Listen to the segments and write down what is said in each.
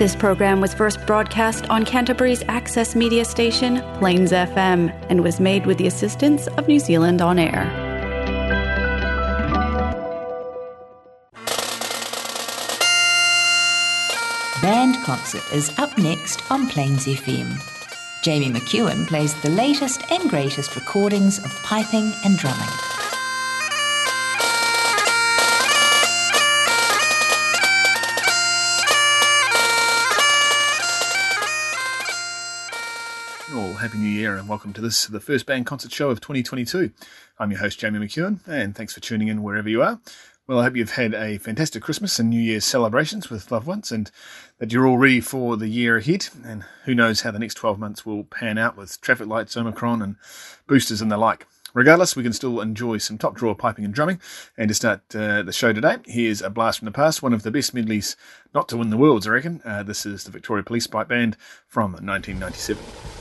This program was first broadcast on Canterbury's access media station, Plains FM, and was made with the assistance of New Zealand On Air. Band Concert is up next on Plains FM. Jamie McEwen plays the latest and greatest recordings of piping and drumming. Welcome to this, the first band concert show of 2022. I'm your host, Jamie McEwen, and thanks for tuning in wherever you are. Well, I hope you've had a fantastic Christmas and New Year's celebrations with loved ones and that you're all ready for the year ahead. And who knows how the next 12 months will pan out with traffic lights, Omicron, and boosters and the like. Regardless, we can still enjoy some top drawer piping and drumming. And to start uh, the show today, here's a blast from the past, one of the best medleys not to win the worlds, I reckon. Uh, this is the Victoria Police Pipe Band from 1997.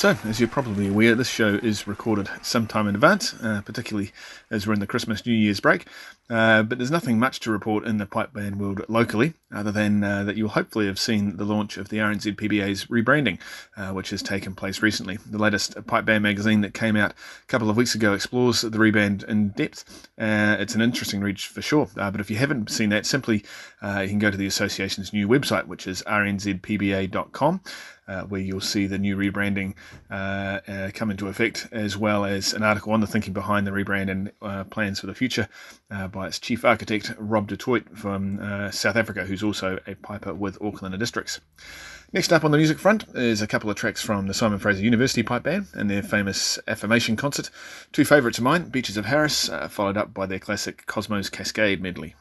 So, as you're probably aware, this show is recorded sometime in advance, uh, particularly as we're in the Christmas New Year's break. Uh, but there's nothing much to report in the pipe band world locally, other than uh, that you'll hopefully have seen the launch of the RNZ PBA's rebranding, uh, which has taken place recently. The latest pipe band magazine that came out a couple of weeks ago explores the rebrand in depth. Uh, it's an interesting read for sure, uh, but if you haven't seen that, simply you can go to the association's new website, which is rnzpba.com uh, where you'll see the new rebranding uh, uh, come into effect, as well as an article on the thinking behind the rebrand and uh, plans for the future by its chief architect, Rob du Toit from South Africa, who's also a piper with Auckland Districts. Next up on the music front is a couple of tracks from the Simon Fraser University Pipe Band and their famous Affirmation concert. Two favourites of mine, Beaches of Harris, followed up by their classic Cosmos Cascade medley.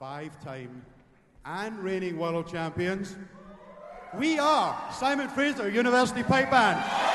Five-time and reigning world champions. We are Simon Fraser University Pipe Band.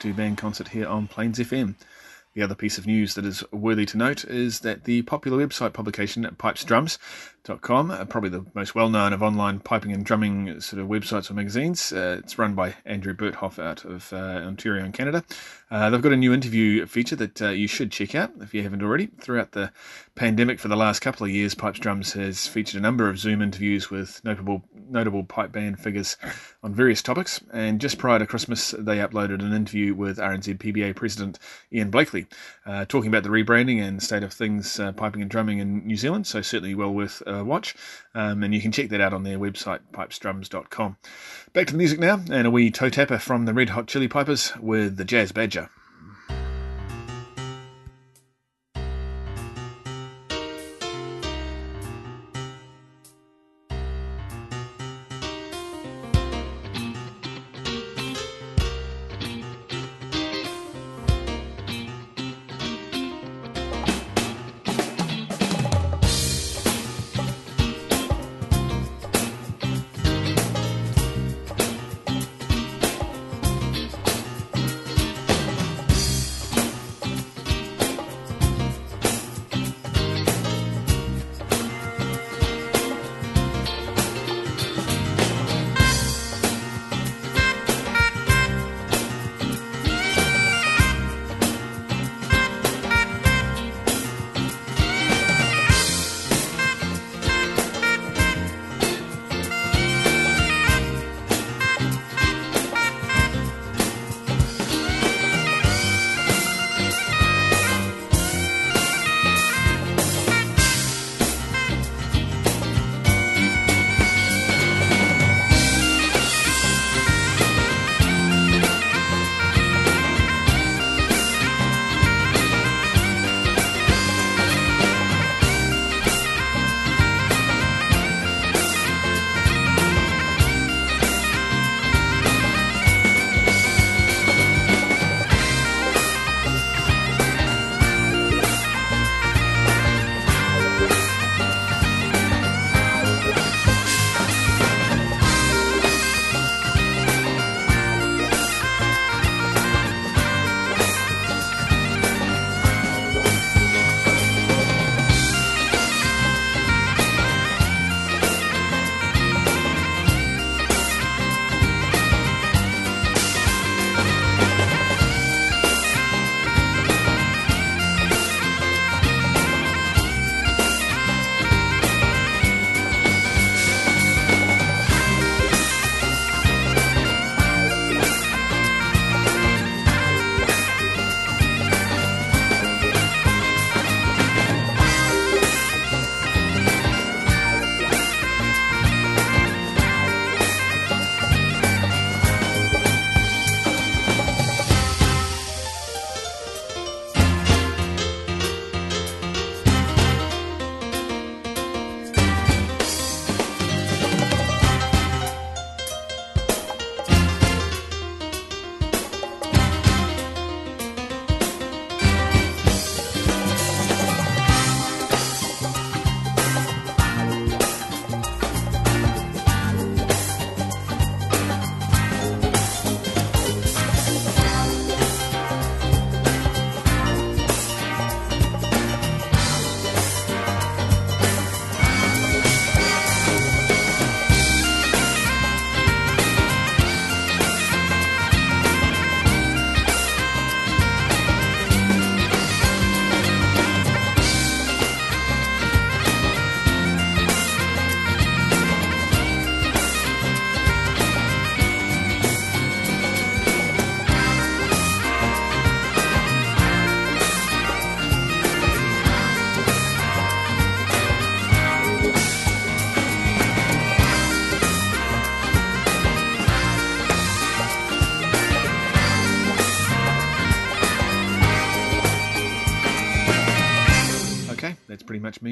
To Band Concert here on Plains FM. The other piece of news that is worthy to note is that the popular website publication Pipes Drums Com, uh, probably the most well known of online piping and drumming sort of websites or magazines. Uh, it's run by Andrew Berthoff out of uh, Ontario in Canada. Uh, they've got a new interview feature that uh, you should check out if you haven't already. Throughout the pandemic for the last couple of years, Pipes Drums has featured a number of Zoom interviews with notable notable pipe band figures on various topics. And just prior to Christmas, they uploaded an interview with RNZ PBA President Ian Blakely, uh, talking about the rebranding and state of things piping and drumming in New Zealand. So certainly well worth uh, watch. Um, and you can check that out on their website, pipesdrums.com. Back to the music now, and a wee toe tapper from the Red Hot Chilli Pipers with the Jazz Badger.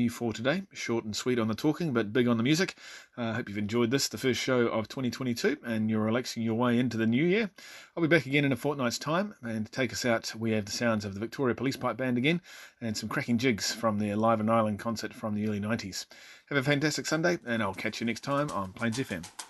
For today. Short and sweet on the talking, but big on the music. I uh, hope you've enjoyed this, the first show of 2022, and you're relaxing your way into the new year. I'll be back again in a fortnight's time, and to take us out, we have the sounds of the Victoria Police Pipe Band again, and some cracking jigs from their Live in Ireland concert from the early 90s. Have a fantastic Sunday, and I'll catch you next time on Plains FM.